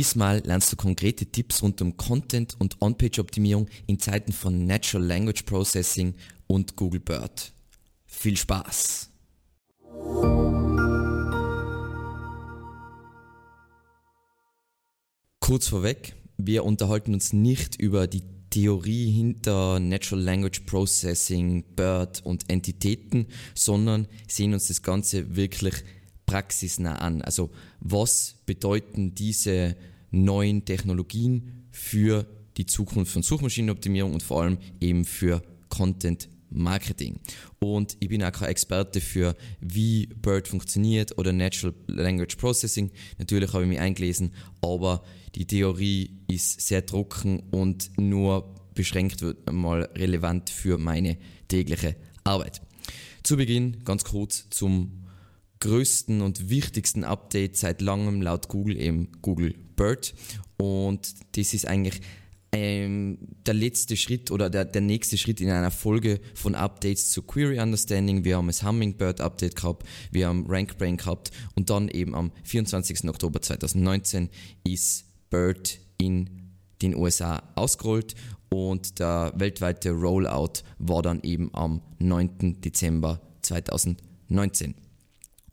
Diesmal lernst du konkrete Tipps rund um Content und On-Page-Optimierung in Zeiten von Natural Language Processing und Google Bird. Viel Spaß! Kurz vorweg, wir unterhalten uns nicht über die Theorie hinter Natural Language Processing, BERT und Entitäten, sondern sehen uns das Ganze wirklich praxisnah an. Also was bedeuten diese neuen Technologien für die Zukunft von Suchmaschinenoptimierung und vor allem eben für Content Marketing. Und ich bin auch kein Experte für, wie BERT funktioniert oder Natural Language Processing. Natürlich habe ich mich eingelesen, aber die Theorie ist sehr trocken und nur beschränkt wird mal relevant für meine tägliche Arbeit. Zu Beginn ganz kurz zum größten und wichtigsten Update seit langem laut Google, eben Google Bird. Und das ist eigentlich ähm, der letzte Schritt oder der, der nächste Schritt in einer Folge von Updates zu Query Understanding. Wir haben das Hummingbird Update gehabt, wir haben RankBrain gehabt und dann eben am 24. Oktober 2019 ist Bird in den USA ausgerollt und der weltweite Rollout war dann eben am 9. Dezember 2019.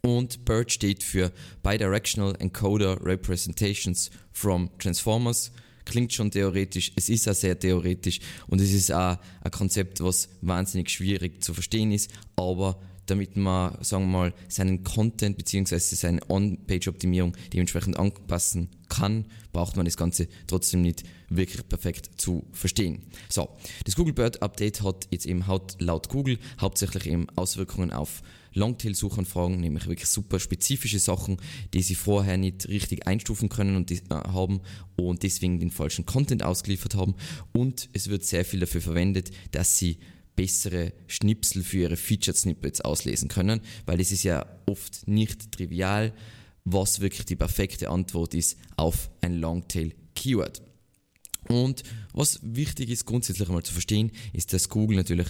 Und BERT steht für Bidirectional Encoder Representations from Transformers. Klingt schon theoretisch, es ist auch sehr theoretisch und es ist auch ein Konzept, was wahnsinnig schwierig zu verstehen ist, aber damit man, sagen wir mal, seinen Content bzw. seine On-Page-Optimierung dementsprechend anpassen kann, braucht man das Ganze trotzdem nicht wirklich perfekt zu verstehen. So, das Google Bird Update hat jetzt eben laut Google hauptsächlich eben Auswirkungen auf Longtail-Suchanfragen, nämlich wirklich super spezifische Sachen, die sie vorher nicht richtig einstufen können und äh, haben und deswegen den falschen Content ausgeliefert haben. Und es wird sehr viel dafür verwendet, dass sie bessere Schnipsel für ihre Featured Snippets auslesen können, weil es ist ja oft nicht trivial, was wirklich die perfekte Antwort ist auf ein Longtail Keyword. Und was wichtig ist grundsätzlich einmal zu verstehen, ist, dass Google natürlich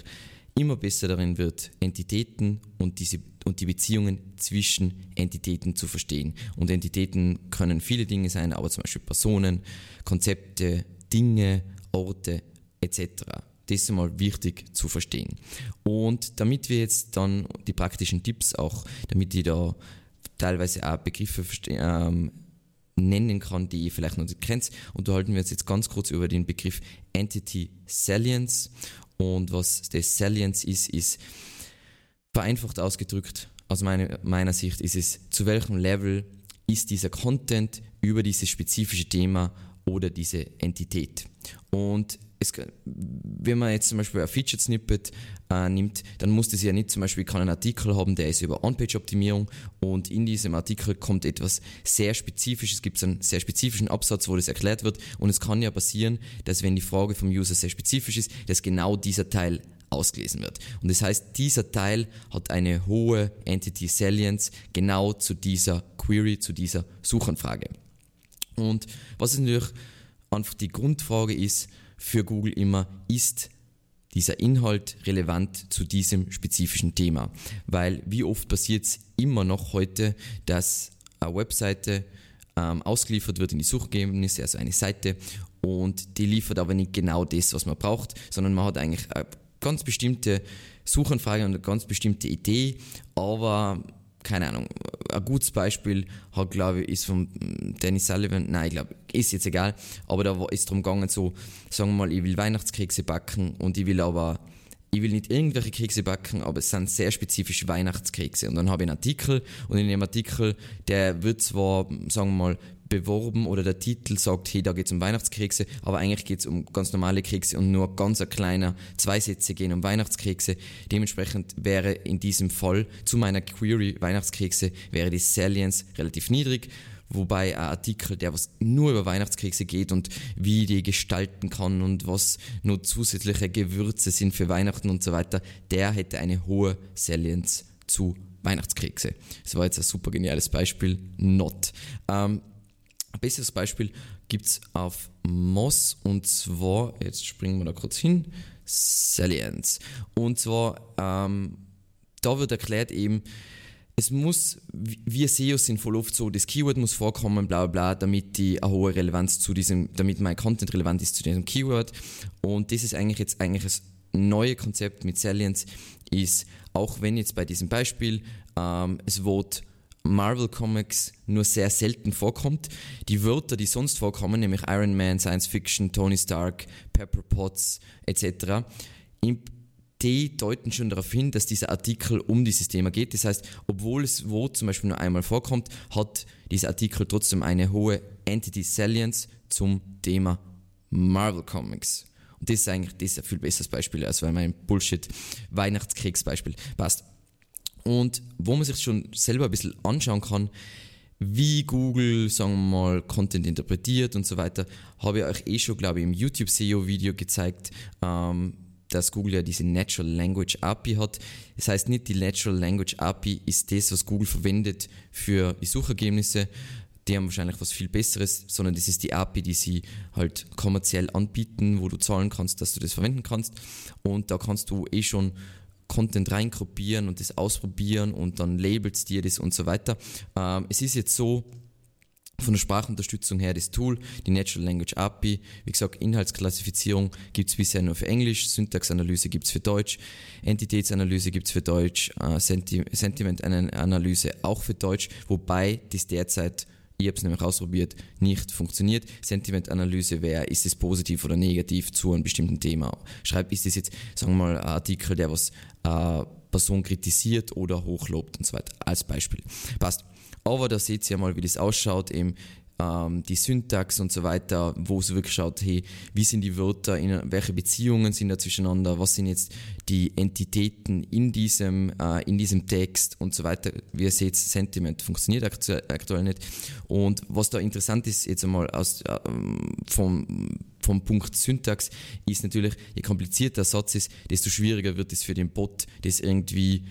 immer besser darin wird, Entitäten und, diese, und die Beziehungen zwischen Entitäten zu verstehen. Und Entitäten können viele Dinge sein, aber zum Beispiel Personen, Konzepte, Dinge, Orte etc. Das ist einmal wichtig zu verstehen. Und damit wir jetzt dann die praktischen Tipps auch, damit ich da teilweise auch Begriffe ähm, nennen kann, die ihr vielleicht noch nicht kennt, unterhalten wir uns jetzt ganz kurz über den Begriff Entity Salience und was das Salience ist, ist vereinfacht ausgedrückt, aus meiner, meiner Sicht ist es, zu welchem Level ist dieser Content über dieses spezifische Thema oder diese Entität. Und es, wenn man jetzt zum Beispiel ein Featured Snippet äh, nimmt, dann muss das ja nicht zum Beispiel, kann einen Artikel haben, der ist über On-Page-Optimierung und in diesem Artikel kommt etwas sehr Spezifisches, es gibt einen sehr spezifischen Absatz, wo das erklärt wird und es kann ja passieren, dass wenn die Frage vom User sehr spezifisch ist, dass genau dieser Teil ausgelesen wird. Und das heißt, dieser Teil hat eine hohe Entity Salience genau zu dieser Query, zu dieser Suchanfrage. Und was ist natürlich einfach die Grundfrage ist, für Google immer, ist dieser Inhalt relevant zu diesem spezifischen Thema. Weil wie oft passiert es immer noch heute, dass eine Webseite ähm, ausgeliefert wird in die Suchergebnisse, also eine Seite, und die liefert aber nicht genau das, was man braucht, sondern man hat eigentlich eine ganz bestimmte Suchanfrage und eine ganz bestimmte Idee, aber keine Ahnung, ein gutes Beispiel hat, glaube ich, ist von Dennis Sullivan, nein, ich glaube, ist jetzt egal, aber da ist darum gegangen, so, sagen wir mal, ich will Weihnachtskekse backen und ich will aber, ich will nicht irgendwelche Kekse backen, aber es sind sehr spezifische Weihnachtskekse. Und dann habe ich einen Artikel und in dem Artikel, der wird zwar, sagen wir mal, beworben oder der Titel sagt, hey, da geht es um Weihnachtskekse, aber eigentlich geht es um ganz normale Kekse und nur ganz ein kleiner, zwei Sätze gehen um Weihnachtskekse. Dementsprechend wäre in diesem Fall zu meiner Query Weihnachtskekse wäre die Salience relativ niedrig, wobei ein Artikel, der was nur über Weihnachtskekse geht und wie die gestalten kann und was nur zusätzliche Gewürze sind für Weihnachten und so weiter, der hätte eine hohe Salience zu Weihnachtskekse. Das war jetzt ein super geniales Beispiel. Not. Ähm, ein besseres Beispiel gibt es auf Moss und zwar, jetzt springen wir da kurz hin, Salience. Und zwar, ähm, da wird erklärt eben, es muss, wir SEOs sind voll oft so, das Keyword muss vorkommen, bla bla, damit die eine hohe Relevanz zu diesem, damit mein Content relevant ist zu diesem Keyword. Und das ist eigentlich jetzt eigentlich das neue Konzept mit Salience, ist, auch wenn jetzt bei diesem Beispiel ähm, das Wort Marvel Comics nur sehr selten vorkommt. Die Wörter, die sonst vorkommen, nämlich Iron Man, Science Fiction, Tony Stark, Pepper Potts etc., die deuten schon darauf hin, dass dieser Artikel um dieses Thema geht. Das heißt, obwohl es Wort zum Beispiel nur einmal vorkommt, hat dieser Artikel trotzdem eine hohe Entity Salience zum Thema Marvel Comics. Und das ist eigentlich das ist ein viel besseres Beispiel, als wenn mein Bullshit Weihnachtskriegsbeispiel passt. Und wo man sich schon selber ein bisschen anschauen kann, wie Google, sagen wir mal, Content interpretiert und so weiter, habe ich euch eh schon, glaube ich, im YouTube SEO-Video gezeigt, ähm, dass Google ja diese Natural Language API hat. Das heißt nicht, die Natural Language API ist das, was Google verwendet für die Suchergebnisse. Die haben wahrscheinlich was viel Besseres, sondern das ist die API, die sie halt kommerziell anbieten, wo du zahlen kannst, dass du das verwenden kannst. Und da kannst du eh schon Content reingruppieren und das ausprobieren und dann labels dir das und so weiter. Ähm, es ist jetzt so, von der Sprachunterstützung her das Tool, die Natural Language API. Wie gesagt, Inhaltsklassifizierung gibt es bisher nur für Englisch, Syntaxanalyse gibt es für Deutsch, Entitätsanalyse gibt es für Deutsch, äh, Senti Sentimentanalyse auch für Deutsch, wobei das derzeit ich habe es nämlich ausprobiert, nicht funktioniert. Sentimentanalyse wäre, ist es positiv oder negativ zu einem bestimmten Thema. Schreibt, ist es jetzt, sagen wir mal, ein Artikel, der was äh, Person kritisiert oder hochlobt und so weiter, als Beispiel. Passt. Aber da seht ihr mal, wie das ausschaut, eben ähm, die Syntax und so weiter, wo es wirklich schaut, hey, wie sind die Wörter, in, welche Beziehungen sind da zwischeneinander, was sind jetzt die Entitäten in diesem, äh, in diesem Text und so weiter. Wie ihr seht, Sentiment funktioniert aktuell, aktuell nicht. Und was da interessant ist, jetzt einmal aus, äh, vom, vom Punkt Syntax, ist natürlich, je komplizierter der Satz ist, desto schwieriger wird es für den Bot, das irgendwie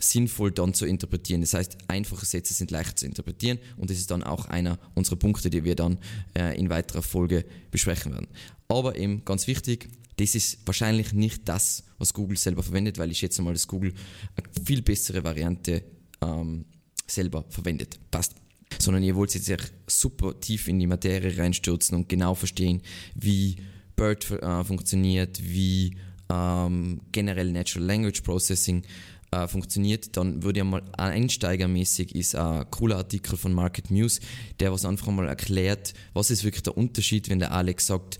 sinnvoll dann zu interpretieren. Das heißt, einfache Sätze sind leicht zu interpretieren und das ist dann auch einer unserer Punkte, die wir dann äh, in weiterer Folge besprechen werden. Aber eben ganz wichtig, das ist wahrscheinlich nicht das, was Google selber verwendet, weil ich schätze mal, dass Google eine viel bessere Variante ähm, selber verwendet. Passt. Sondern ihr wollt jetzt super tief in die Materie reinstürzen und genau verstehen, wie BERT äh, funktioniert, wie ähm, generell Natural Language Processing äh, funktioniert, dann würde ich mal einsteigermäßig ist ein cooler Artikel von Market News, der was einfach mal erklärt, was ist wirklich der Unterschied, wenn der Alex sagt,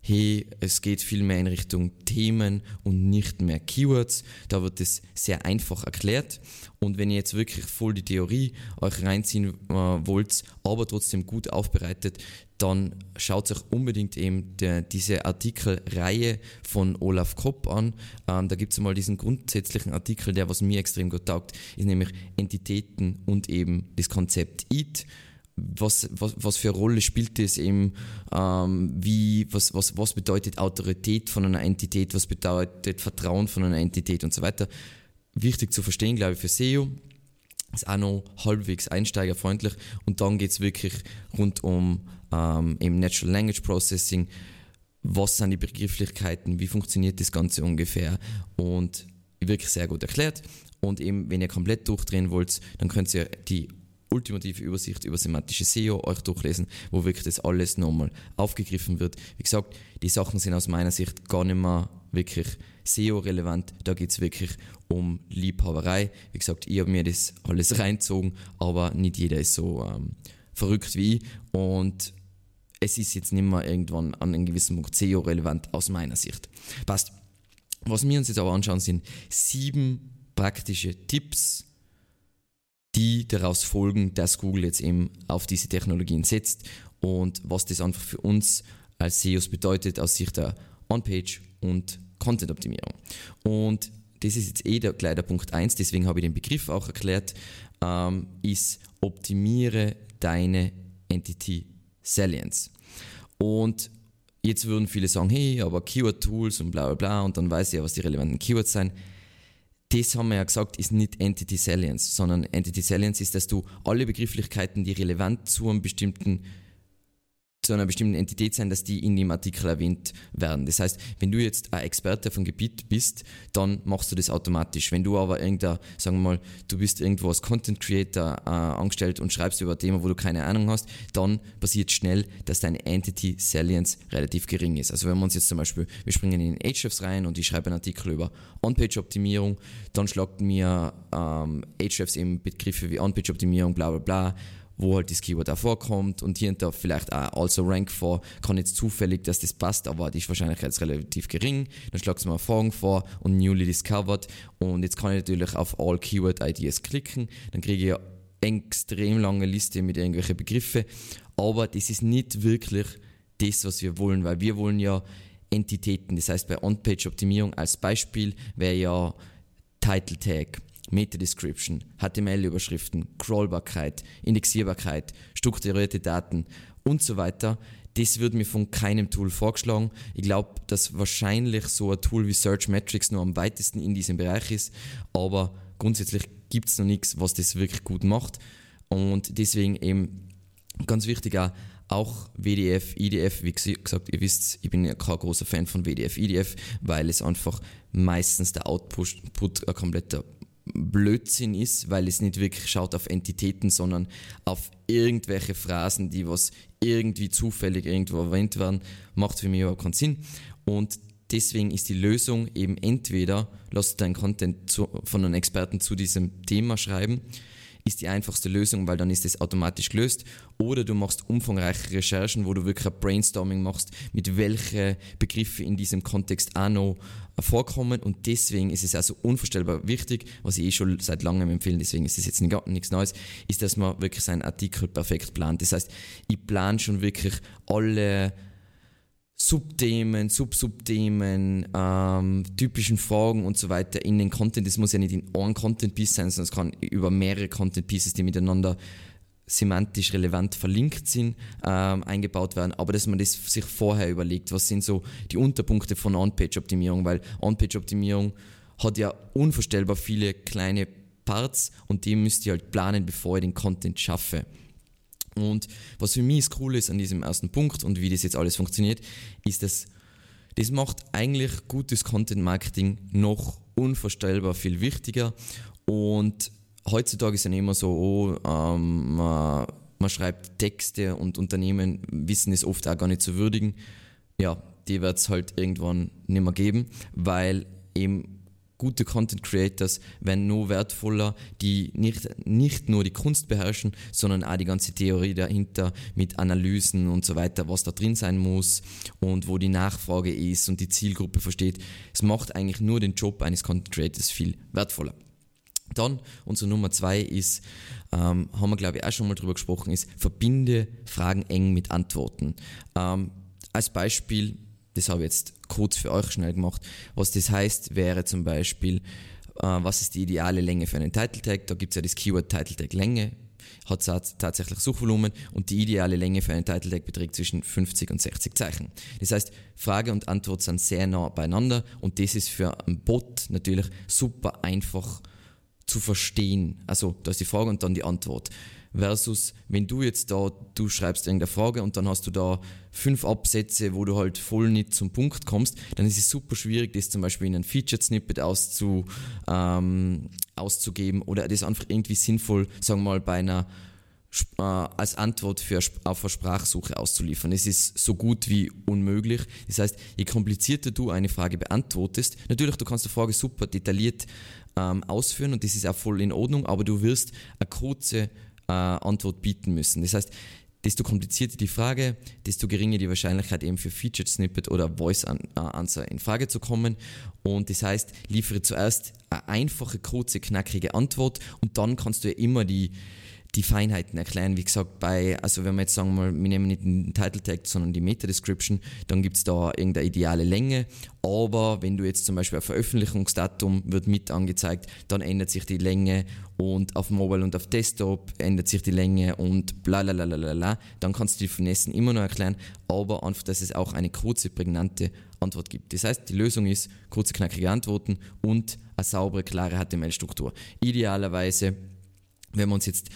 hey, es geht viel mehr in Richtung Themen und nicht mehr Keywords. Da wird es sehr einfach erklärt. Und wenn ihr jetzt wirklich voll die Theorie euch reinziehen äh, wollt, aber trotzdem gut aufbereitet, dann schaut euch unbedingt eben der, diese Artikelreihe von Olaf Kopp an. Ähm, da gibt es mal diesen grundsätzlichen Artikel, der was mir extrem gut taugt, ist nämlich Entitäten und eben das Konzept EAT was, was, was für eine Rolle spielt das eben, ähm, wie, was, was, was bedeutet Autorität von einer Entität, was bedeutet Vertrauen von einer Entität und so weiter. Wichtig zu verstehen, glaube ich, für SEO. Ist auch noch halbwegs einsteigerfreundlich und dann geht es wirklich rund um ähm, eben Natural Language Processing. Was sind die Begrifflichkeiten? Wie funktioniert das Ganze ungefähr? Und wirklich sehr gut erklärt. Und eben, wenn ihr komplett durchdrehen wollt, dann könnt ihr die ultimative Übersicht über semantische SEO euch durchlesen, wo wirklich das alles nochmal aufgegriffen wird. Wie gesagt, die Sachen sind aus meiner Sicht gar nicht mehr wirklich SEO-relevant. Da geht es wirklich um Liebhaberei. Wie gesagt, ich habe mir das alles reinzogen, aber nicht jeder ist so ähm, verrückt wie ich. Und es ist jetzt nicht mehr irgendwann an einem gewissen Punkt SEO-relevant aus meiner Sicht. Passt. Was wir uns jetzt aber anschauen, sind sieben praktische Tipps, die daraus folgen, dass Google jetzt eben auf diese Technologien setzt und was das einfach für uns als SEOs bedeutet aus Sicht der On-Page und Content-Optimierung. Und das ist jetzt eh der, gleich der Punkt 1, deswegen habe ich den Begriff auch erklärt, ähm, ist optimiere deine Entity Salience. Und jetzt würden viele sagen, hey, aber Keyword-Tools und bla bla bla und dann weiß ich ja, was die relevanten Keywords sind das haben wir ja gesagt, ist nicht Entity Salience, sondern Entity Salience ist, dass du alle Begrifflichkeiten, die relevant zu einem bestimmten zu einer bestimmten Entität sein, dass die in dem Artikel erwähnt werden. Das heißt, wenn du jetzt ein Experte vom Gebiet bist, dann machst du das automatisch. Wenn du aber irgendein, sagen wir mal, du bist irgendwo als Content Creator äh, angestellt und schreibst über ein Thema, wo du keine Ahnung hast, dann passiert schnell, dass deine Entity Salience relativ gering ist. Also wenn wir uns jetzt zum Beispiel, wir springen in Ahrefs rein und ich schreibe einen Artikel über On-Page-Optimierung, dann schlagt mir ähm, Ahrefs eben Begriffe wie On-Page-Optimierung, bla bla bla, wo halt das Keyword auch vorkommt und hier und da vielleicht auch also Rank vor, kann jetzt zufällig, dass das passt, aber die Wahrscheinlichkeit ist relativ gering. Dann schlagt es mal Fragen vor und newly discovered. Und jetzt kann ich natürlich auf All Keyword IDs klicken, dann kriege ich eine extrem lange Liste mit irgendwelchen Begriffen, aber das ist nicht wirklich das, was wir wollen, weil wir wollen ja Entitäten, das heißt bei On-Page-Optimierung als Beispiel wäre ja Title Tag, Meta-Description, HTML-Überschriften, Crawlbarkeit, Indexierbarkeit, strukturierte Daten und so weiter. Das wird mir von keinem Tool vorgeschlagen. Ich glaube, dass wahrscheinlich so ein Tool wie Search Metrics nur am weitesten in diesem Bereich ist, aber grundsätzlich gibt es noch nichts, was das wirklich gut macht. Und deswegen eben ganz wichtig auch, auch WDF, IDF, wie gesagt, ihr wisst, ich bin ja kein großer Fan von WDF, IDF, weil es einfach meistens der Output ein kompletter Blödsinn ist, weil es nicht wirklich schaut auf Entitäten, sondern auf irgendwelche Phrasen, die was irgendwie zufällig irgendwo erwähnt werden, macht für mich überhaupt keinen Sinn. Und deswegen ist die Lösung eben entweder, lass deinen Content zu, von einem Experten zu diesem Thema schreiben, ist die einfachste Lösung, weil dann ist es automatisch gelöst. Oder du machst umfangreiche Recherchen, wo du wirklich ein Brainstorming machst, mit welchen Begriffe in diesem Kontext auch noch vorkommen. Und deswegen ist es also unvorstellbar wichtig, was ich eh schon seit langem empfehle, deswegen ist es jetzt nichts Neues, ist, dass man wirklich seinen Artikel perfekt plant. Das heißt, ich plane schon wirklich alle Subthemen, Subsubthemen, ähm, typischen Fragen und so weiter in den Content. Das muss ja nicht in einem Content Piece sein, sondern es kann über mehrere Content Pieces, die miteinander semantisch relevant verlinkt sind, ähm, eingebaut werden, aber dass man das sich vorher überlegt, was sind so die Unterpunkte von On-Page-Optimierung, weil On-Page-Optimierung hat ja unvorstellbar viele kleine Parts und die müsst ihr halt planen, bevor ihr den Content schaffe. Und was für mich das Coole ist an diesem ersten Punkt und wie das jetzt alles funktioniert, ist, dass das macht eigentlich gutes Content Marketing noch unvorstellbar viel wichtiger. Und heutzutage ist es ja immer so, oh, ähm, man, man, schreibt Texte und Unternehmen wissen es oft auch gar nicht zu würdigen. Ja, die wird es halt irgendwann nicht mehr geben, weil eben gute Content Creators werden nur wertvoller, die nicht, nicht nur die Kunst beherrschen, sondern auch die ganze Theorie dahinter mit Analysen und so weiter, was da drin sein muss und wo die Nachfrage ist und die Zielgruppe versteht. Es macht eigentlich nur den Job eines Content Creators viel wertvoller. Dann, unsere Nummer zwei ist, ähm, haben wir glaube ich auch schon mal drüber gesprochen, ist, verbinde Fragen eng mit Antworten. Ähm, als Beispiel, das habe ich jetzt kurz für euch schnell gemacht. Was das heißt, wäre zum Beispiel, äh, was ist die ideale Länge für einen Title Tag? Da gibt es ja das Keyword Title Tag Länge, hat tatsächlich Suchvolumen und die ideale Länge für einen Title Tag beträgt zwischen 50 und 60 Zeichen. Das heißt, Frage und Antwort sind sehr nah beieinander und das ist für einen Bot natürlich super einfach zu verstehen. Also, da ist die Frage und dann die Antwort versus wenn du jetzt da, du schreibst irgendeine Frage und dann hast du da fünf Absätze, wo du halt voll nicht zum Punkt kommst, dann ist es super schwierig, das zum Beispiel in ein Featured Snippet auszu, ähm, auszugeben oder das einfach irgendwie sinnvoll, sagen wir mal, bei einer äh, als Antwort für, auf eine Sprachsuche auszuliefern. Es ist so gut wie unmöglich. Das heißt, je komplizierter du eine Frage beantwortest, natürlich, du kannst die Frage super detailliert ähm, ausführen und das ist auch voll in Ordnung, aber du wirst eine kurze äh, Antwort bieten müssen. Das heißt, desto komplizierter die Frage, desto geringer die Wahrscheinlichkeit eben für Featured Snippet oder Voice äh, Answer in Frage zu kommen. Und das heißt, liefere zuerst eine einfache, kurze, knackige Antwort und dann kannst du ja immer die, die Feinheiten erklären. Wie gesagt, bei, also wenn wir jetzt sagen mal, wir nehmen nicht den Title Tag, sondern die Meta Description, dann gibt es da irgendeine ideale Länge. Aber wenn du jetzt zum Beispiel ein Veröffentlichungsdatum wird mit angezeigt, dann ändert sich die Länge und auf Mobile und auf Desktop ändert sich die Länge und bla bla bla bla bla. Dann kannst du die Finessen immer noch erklären, aber einfach, dass es auch eine kurze, prägnante Antwort gibt. Das heißt, die Lösung ist kurze, knackige Antworten und eine saubere, klare HTML-Struktur. Idealerweise, wenn wir uns jetzt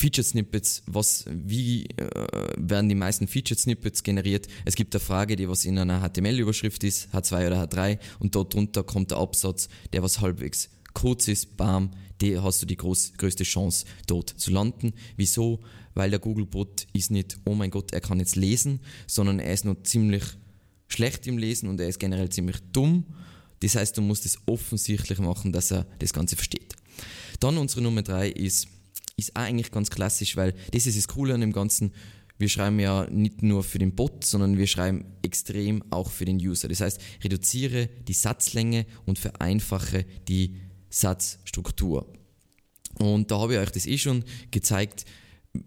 Featured Snippets, was, wie äh, werden die meisten Featured Snippets generiert? Es gibt eine Frage, die was in einer HTML-Überschrift ist, H2 oder H3, und dort drunter kommt der Absatz, der was halbwegs kurz ist, bam, die hast du die groß, größte Chance, dort zu landen. Wieso? Weil der Googlebot ist nicht, oh mein Gott, er kann jetzt lesen, sondern er ist noch ziemlich schlecht im Lesen und er ist generell ziemlich dumm. Das heißt, du musst es offensichtlich machen, dass er das Ganze versteht. Dann unsere Nummer drei ist, ist auch eigentlich ganz klassisch, weil das ist das Coole an dem Ganzen. Wir schreiben ja nicht nur für den Bot, sondern wir schreiben extrem auch für den User. Das heißt, reduziere die Satzlänge und vereinfache die Satzstruktur. Und da habe ich euch das eh schon gezeigt.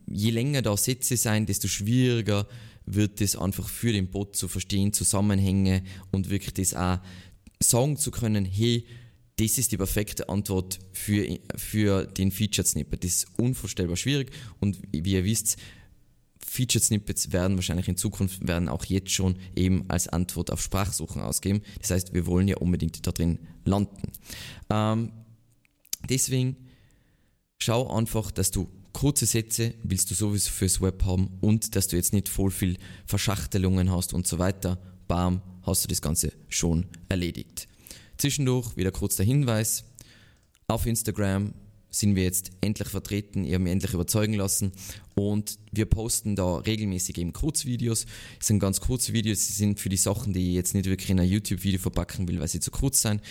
Je länger da Sätze sein, desto schwieriger wird es einfach für den Bot zu verstehen, Zusammenhänge und wirklich das auch sagen zu können, hey, das ist die perfekte Antwort für, für den Featured Snippet. Das ist unvorstellbar schwierig und wie ihr wisst, Featured Snippets werden wahrscheinlich in Zukunft, werden auch jetzt schon eben als Antwort auf Sprachsuchen ausgeben. Das heißt, wir wollen ja unbedingt da drin landen. Ähm, deswegen schau einfach, dass du kurze Sätze willst du sowieso fürs Web haben und dass du jetzt nicht voll viel Verschachtelungen hast und so weiter. Bam, hast du das Ganze schon erledigt. Zwischendurch wieder kurz der Hinweis. Auf Instagram sind wir jetzt endlich vertreten, ihr habt mich endlich überzeugen lassen und wir posten da regelmäßig eben Kurzvideos. Es sind ganz kurze Videos, sie sind für die Sachen, die ich jetzt nicht wirklich in ein YouTube-Video verpacken will, weil sie zu kurz sind.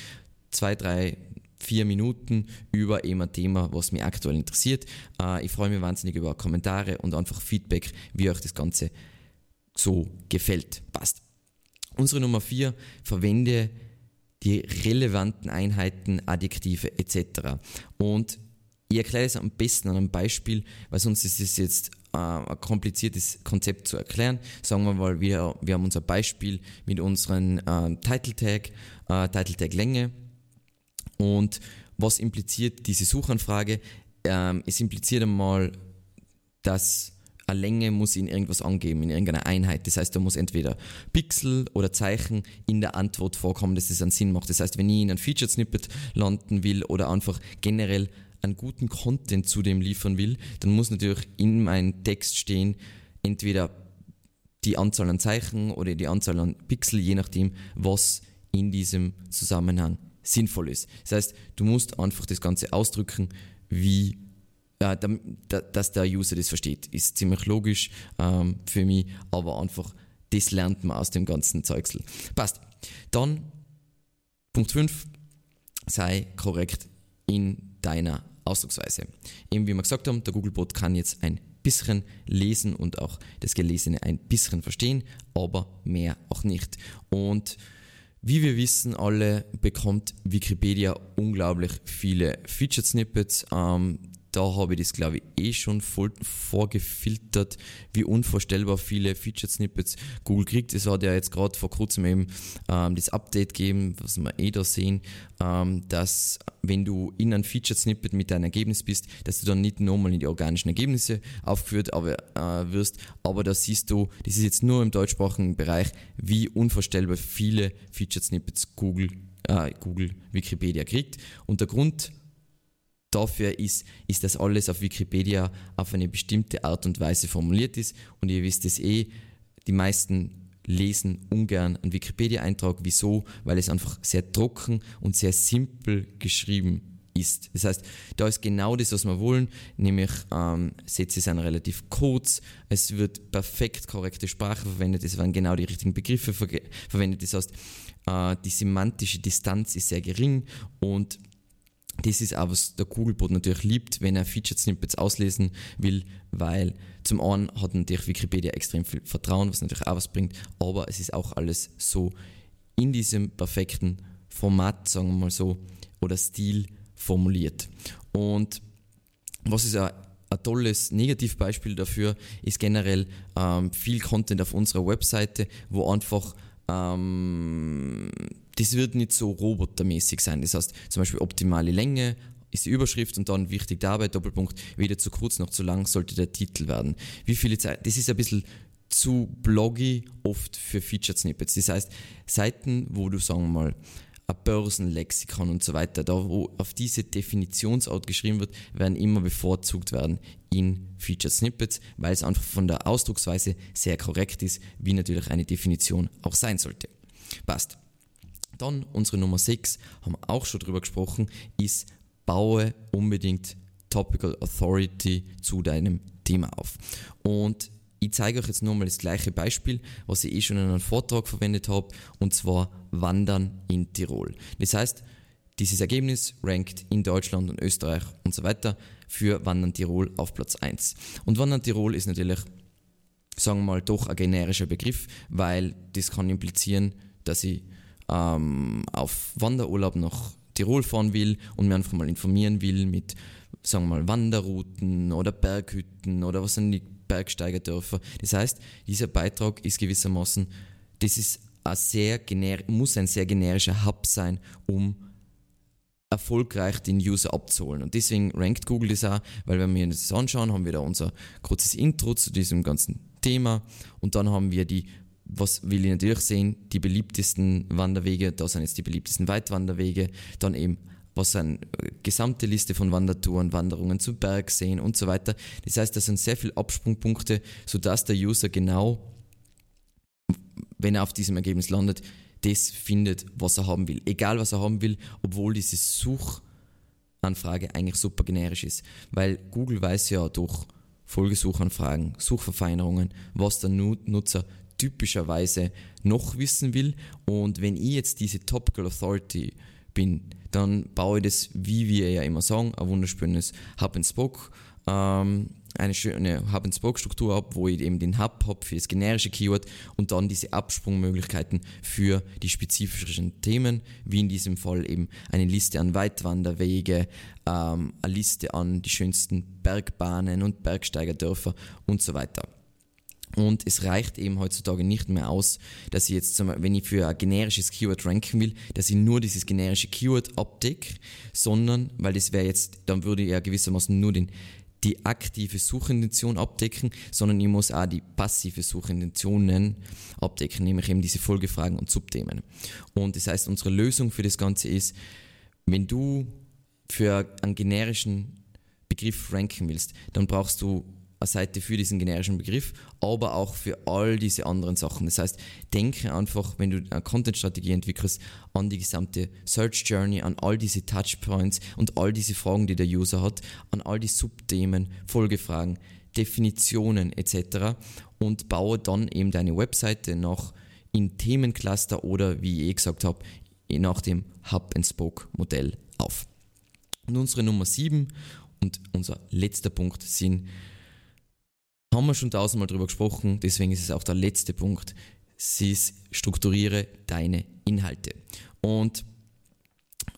Zwei, drei, vier Minuten über eben ein Thema, was mich aktuell interessiert. Äh, ich freue mich wahnsinnig über Kommentare und einfach Feedback, wie euch das Ganze so gefällt. Passt. Unsere Nummer vier, verwende die relevanten Einheiten, Adjektive etc. Und ich erkläre es am besten an einem Beispiel, weil sonst ist es jetzt äh, ein kompliziertes Konzept zu erklären. Sagen wir mal, wir, wir haben unser Beispiel mit unserem äh, Title Tag, äh, Title Tag Länge. Und was impliziert diese Suchanfrage? Ähm, es impliziert einmal, dass eine Länge muss in irgendwas angeben, in irgendeiner Einheit. Das heißt, da muss entweder Pixel oder Zeichen in der Antwort vorkommen, dass es einen Sinn macht. Das heißt, wenn ich in ein Featured Snippet landen will oder einfach generell einen guten Content zu dem liefern will, dann muss natürlich in meinem Text stehen, entweder die Anzahl an Zeichen oder die Anzahl an Pixel, je nachdem, was in diesem Zusammenhang sinnvoll ist. Das heißt, du musst einfach das Ganze ausdrücken, wie dass der User das versteht. Ist ziemlich logisch ähm, für mich, aber einfach das lernt man aus dem ganzen Zeugsel. Passt. Dann Punkt 5, sei korrekt in deiner Ausdrucksweise. Eben wie wir gesagt haben, der Googlebot kann jetzt ein bisschen lesen und auch das Gelesene ein bisschen verstehen, aber mehr auch nicht. Und wie wir wissen alle, bekommt Wikipedia unglaublich viele Featured Snippets. Ähm, da habe ich das, glaube ich, eh schon voll vorgefiltert, wie unvorstellbar viele Featured Snippets Google kriegt. Es hat ja jetzt gerade vor kurzem eben ähm, das Update gegeben, was wir eh da sehen, ähm, dass wenn du in ein Featured Snippet mit deinem Ergebnis bist, dass du dann nicht nochmal in die organischen Ergebnisse aufgeführt aber, äh, wirst, aber da siehst du, das ist jetzt nur im deutschsprachigen Bereich, wie unvorstellbar viele Featured Snippets Google, äh, Google Wikipedia kriegt. Und der Grund, dafür ist, ist, dass alles auf Wikipedia auf eine bestimmte Art und Weise formuliert ist. Und ihr wisst es eh, die meisten lesen ungern einen Wikipedia-Eintrag. Wieso? Weil es einfach sehr trocken und sehr simpel geschrieben ist. Das heißt, da ist genau das, was wir wollen, nämlich ähm, Sätze sind relativ kurz, es wird perfekt korrekte Sprache verwendet, es werden genau die richtigen Begriffe ver verwendet. Das heißt, äh, die semantische Distanz ist sehr gering und das ist auch, was der Googlebot natürlich liebt, wenn er Featured Snippets auslesen will, weil zum einen hat natürlich Wikipedia extrem viel Vertrauen, was natürlich auch was bringt, aber es ist auch alles so in diesem perfekten Format, sagen wir mal so, oder Stil formuliert. Und was ist ein, ein tolles Negativbeispiel dafür, ist generell ähm, viel Content auf unserer Webseite, wo einfach ähm, das wird nicht so robotermäßig sein. Das heißt, zum Beispiel optimale Länge ist die Überschrift und dann wichtig dabei, Doppelpunkt, weder zu kurz noch zu lang sollte der Titel werden. Wie viele Zeit, das ist ein bisschen zu bloggy oft für Featured Snippets. Das heißt, Seiten, wo du, sagen wir mal, ein Börsenlexikon und so weiter, da wo auf diese Definitionsart geschrieben wird, werden immer bevorzugt werden in Featured Snippets, weil es einfach von der Ausdrucksweise sehr korrekt ist, wie natürlich eine Definition auch sein sollte. Passt. Dann unsere Nummer 6, haben wir auch schon drüber gesprochen, ist baue unbedingt Topical Authority zu deinem Thema auf. Und ich zeige euch jetzt nur mal das gleiche Beispiel, was ich eh schon in einem Vortrag verwendet habe, und zwar Wandern in Tirol. Das heißt, dieses Ergebnis rankt in Deutschland und Österreich und so weiter für Wandern Tirol auf Platz 1. Und Wandern Tirol ist natürlich, sagen wir mal, doch ein generischer Begriff, weil das kann implizieren, dass ich ähm, auf Wanderurlaub nach Tirol fahren will und mir einfach mal informieren will mit, sagen wir mal, Wanderrouten oder Berghütten oder was sind die Bergsteigerdörfer. Das heißt, dieser Beitrag ist gewissermaßen, das ist ein sehr muss ein sehr generischer Hub sein, um erfolgreich den User abzuholen. Und deswegen rankt Google das auch, weil wenn wir uns das anschauen, haben wir da unser kurzes Intro zu diesem ganzen Thema und dann haben wir die was will ich natürlich sehen? Die beliebtesten Wanderwege, da sind jetzt die beliebtesten Weitwanderwege, dann eben was sind äh, gesamte Liste von Wandertouren, Wanderungen zu Bergseen und so weiter. Das heißt, das sind sehr viele Absprungpunkte, sodass der User genau, wenn er auf diesem Ergebnis landet, das findet, was er haben will. Egal, was er haben will, obwohl diese Suchanfrage eigentlich super generisch ist. Weil Google weiß ja durch Folgesuchanfragen, Suchverfeinerungen, was der Nutzer typischerweise noch wissen will. Und wenn ich jetzt diese Topical Authority bin, dann baue ich das, wie wir ja immer sagen, ein wunderschönes Hub and Spoke, ähm, eine schöne Hub and Spoke Struktur ab, wo ich eben den Hub habe für das generische Keyword und dann diese Absprungmöglichkeiten für die spezifischen Themen, wie in diesem Fall eben eine Liste an Weitwanderwege, ähm, eine Liste an die schönsten Bergbahnen und Bergsteigerdörfer und so weiter. Und es reicht eben heutzutage nicht mehr aus, dass ich jetzt, wenn ich für ein generisches Keyword ranken will, dass ich nur dieses generische Keyword abdecke, sondern, weil das wäre jetzt, dann würde ich ja gewissermaßen nur den, die aktive Suchintention abdecken, sondern ich muss auch die passive Suchintentionen abdecken, nämlich eben diese Folgefragen und Subthemen. Und das heißt, unsere Lösung für das Ganze ist, wenn du für einen generischen Begriff ranken willst, dann brauchst du eine Seite für diesen generischen Begriff, aber auch für all diese anderen Sachen. Das heißt, denke einfach, wenn du eine Content-Strategie entwickelst, an die gesamte Search Journey, an all diese Touchpoints und all diese Fragen, die der User hat, an all die Subthemen, Folgefragen, Definitionen etc. und baue dann eben deine Webseite nach in Themencluster oder, wie ich eh gesagt habe, nach dem Hub-and-Spoke-Modell auf. Und unsere Nummer 7 und unser letzter Punkt sind haben wir schon tausendmal drüber gesprochen, deswegen ist es auch der letzte Punkt. Sie strukturiere deine Inhalte. Und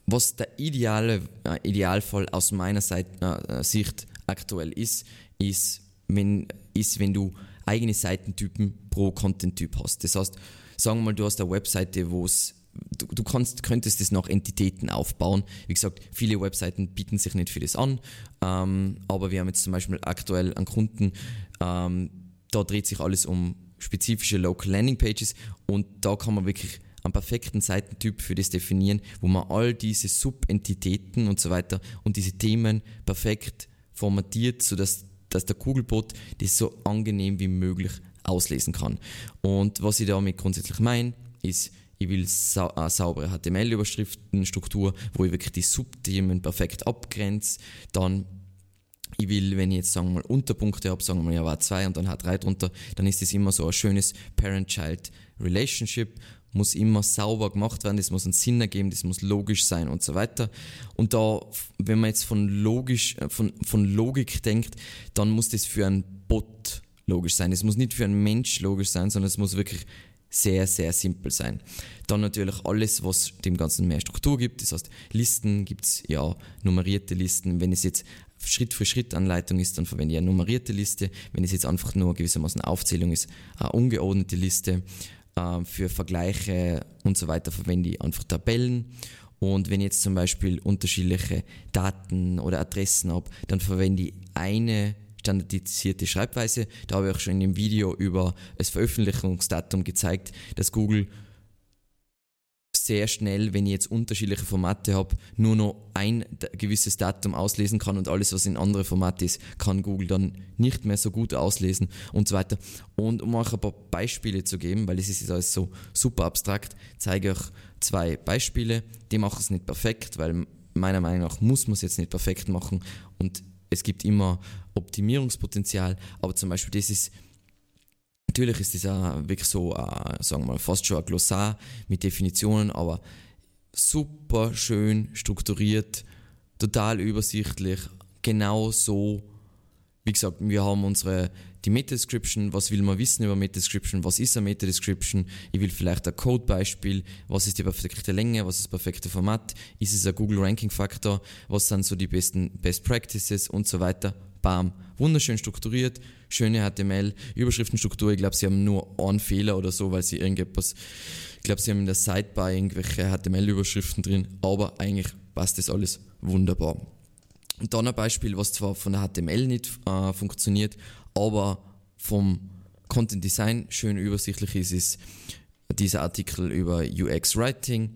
was der ideale äh, Idealfall aus meiner Seite, äh, Sicht aktuell ist, ist wenn, ist, wenn du eigene Seitentypen pro Content-Typ hast. Das heißt, sagen wir mal, du hast eine Webseite, wo es du, du kannst, könntest das nach Entitäten aufbauen. Wie gesagt, viele Webseiten bieten sich nicht für das an, ähm, aber wir haben jetzt zum Beispiel aktuell einen Kunden, ähm, da dreht sich alles um spezifische Local Landing Pages und da kann man wirklich einen perfekten Seitentyp für das definieren, wo man all diese Subentitäten und so weiter und diese Themen perfekt formatiert, sodass dass der Kugelbot das so angenehm wie möglich auslesen kann. Und was ich damit grundsätzlich meine, ist, ich will sa eine saubere HTML-Überschriftenstruktur, wo ich wirklich die Subthemen perfekt abgrenze. Dann ich will, wenn ich jetzt sagen wir mal Unterpunkte habe, sagen wir mal ja war 2 und dann hat 3 drunter, dann ist das immer so ein schönes Parent-Child-Relationship, muss immer sauber gemacht werden, das muss einen Sinn ergeben, das muss logisch sein und so weiter. Und da, wenn man jetzt von logisch, äh, von, von Logik denkt, dann muss das für einen Bot logisch sein. Es muss nicht für einen Mensch logisch sein, sondern es muss wirklich sehr, sehr simpel sein. Dann natürlich alles, was dem Ganzen mehr Struktur gibt. Das heißt, Listen gibt es ja nummerierte Listen. Wenn es jetzt Schritt für Schritt Anleitung ist, dann verwende ich eine nummerierte Liste. Wenn es jetzt einfach nur gewissermaßen Aufzählung ist, eine ungeordnete Liste. Ähm, für Vergleiche und so weiter verwende ich einfach Tabellen. Und wenn ich jetzt zum Beispiel unterschiedliche Daten oder Adressen habe, dann verwende ich eine standardisierte Schreibweise. Da habe ich auch schon in dem Video über das Veröffentlichungsdatum gezeigt, dass Google sehr schnell, wenn ich jetzt unterschiedliche Formate habe, nur noch ein gewisses Datum auslesen kann und alles, was in andere Formate ist, kann Google dann nicht mehr so gut auslesen und so weiter. Und um euch ein paar Beispiele zu geben, weil es ist jetzt alles so super abstrakt, zeige ich euch zwei Beispiele. Die machen es nicht perfekt, weil meiner Meinung nach muss man es jetzt nicht perfekt machen und es gibt immer Optimierungspotenzial, aber zum Beispiel das ist Natürlich ist das auch wirklich so, äh, sagen wir mal, fast schon ein Glossar mit Definitionen, aber super schön strukturiert, total übersichtlich, genau so. Wie gesagt, wir haben unsere die Meta-Description, was will man wissen über Meta-Description, was ist eine Meta-Description, ich will vielleicht ein Code-Beispiel, was ist die perfekte Länge, was ist das perfekte Format, ist es ein Google-Ranking-Faktor, was sind so die besten Best Practices und so weiter. Bam. Wunderschön strukturiert, schöne HTML, Überschriftenstruktur. Ich glaube, sie haben nur einen Fehler oder so, weil sie irgendetwas, ich glaube, sie haben in der Sidebar irgendwelche HTML-Überschriften drin, aber eigentlich passt das alles wunderbar. Und dann ein Beispiel, was zwar von der HTML nicht äh, funktioniert, aber vom Content Design schön übersichtlich ist, ist dieser Artikel über UX Writing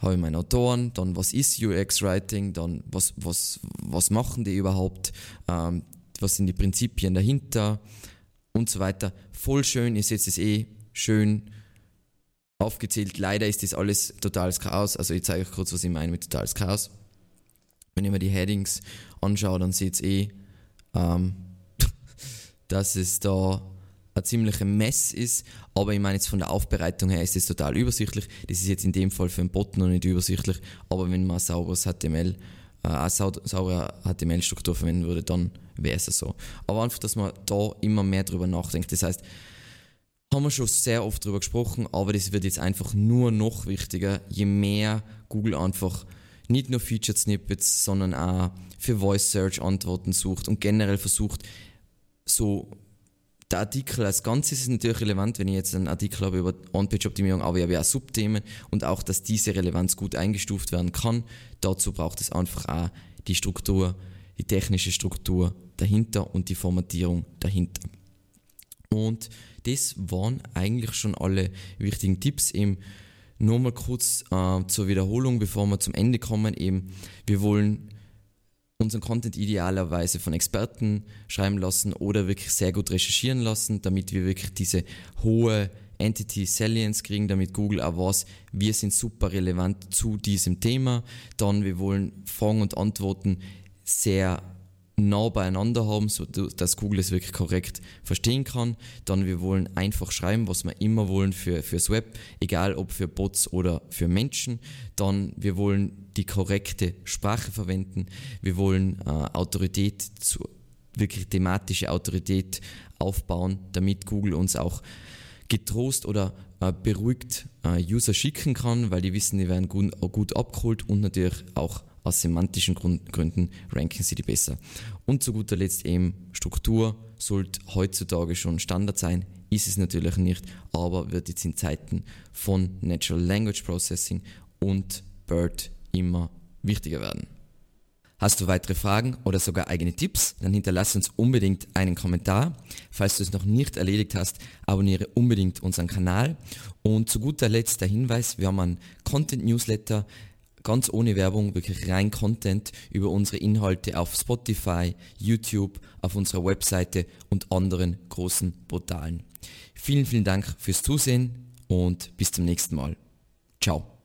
habe ich meinen Autoren, dann was ist UX Writing, dann was, was, was machen die überhaupt, ähm, was sind die Prinzipien dahinter und so weiter. Voll schön, ihr seht es eh schön aufgezählt. Leider ist das alles totales Chaos. Also ich zeige euch kurz, was ich meine mit totales Chaos. Wenn ich mir die Headings anschaue, dann seht ihr eh, ähm, dass es da ein ziemlicher Mess ist, aber ich meine jetzt von der Aufbereitung her ist es total übersichtlich. Das ist jetzt in dem Fall für einen Bot noch nicht übersichtlich, aber wenn man ein sauberes HTML, äh, eine saubere HTML-Struktur verwenden würde, dann wäre es so. Aber einfach, dass man da immer mehr drüber nachdenkt. Das heißt, haben wir schon sehr oft drüber gesprochen, aber das wird jetzt einfach nur noch wichtiger, je mehr Google einfach nicht nur Featured Snippets, sondern auch für Voice Search Antworten sucht und generell versucht, so der Artikel als Ganzes ist natürlich relevant, wenn ich jetzt einen Artikel habe über On-Page-Optimierung, aber ich habe ja auch Subthemen und auch, dass diese Relevanz gut eingestuft werden kann. Dazu braucht es einfach auch die Struktur, die technische Struktur dahinter und die Formatierung dahinter. Und das waren eigentlich schon alle wichtigen Tipps. Eben nur mal kurz äh, zur Wiederholung, bevor wir zum Ende kommen. Eben, wir wollen unseren Content idealerweise von Experten schreiben lassen oder wirklich sehr gut recherchieren lassen, damit wir wirklich diese hohe Entity Salience kriegen, damit Google auch weiß, wir sind super relevant zu diesem Thema. Dann, wir wollen Fragen und Antworten sehr nah beieinander haben, so dass Google es wirklich korrekt verstehen kann. Dann wir wollen einfach schreiben, was wir immer wollen für fürs Web, egal ob für Bots oder für Menschen. Dann wir wollen die korrekte Sprache verwenden. Wir wollen äh, Autorität zu wirklich thematische Autorität aufbauen, damit Google uns auch getrost oder äh, beruhigt äh, User schicken kann, weil die wissen, die werden gut, gut abgeholt und natürlich auch aus semantischen Gründen ranken sie die besser. Und zu guter Letzt eben Struktur sollte heutzutage schon Standard sein, ist es natürlich nicht, aber wird jetzt in Zeiten von Natural Language Processing und BERT immer wichtiger werden. Hast du weitere Fragen oder sogar eigene Tipps? Dann hinterlass uns unbedingt einen Kommentar. Falls du es noch nicht erledigt hast, abonniere unbedingt unseren Kanal. Und zu guter Letzt der Hinweis, wir haben einen Content Newsletter, ganz ohne Werbung, wirklich rein Content über unsere Inhalte auf Spotify, YouTube, auf unserer Webseite und anderen großen Portalen. Vielen, vielen Dank fürs Zusehen und bis zum nächsten Mal. Ciao.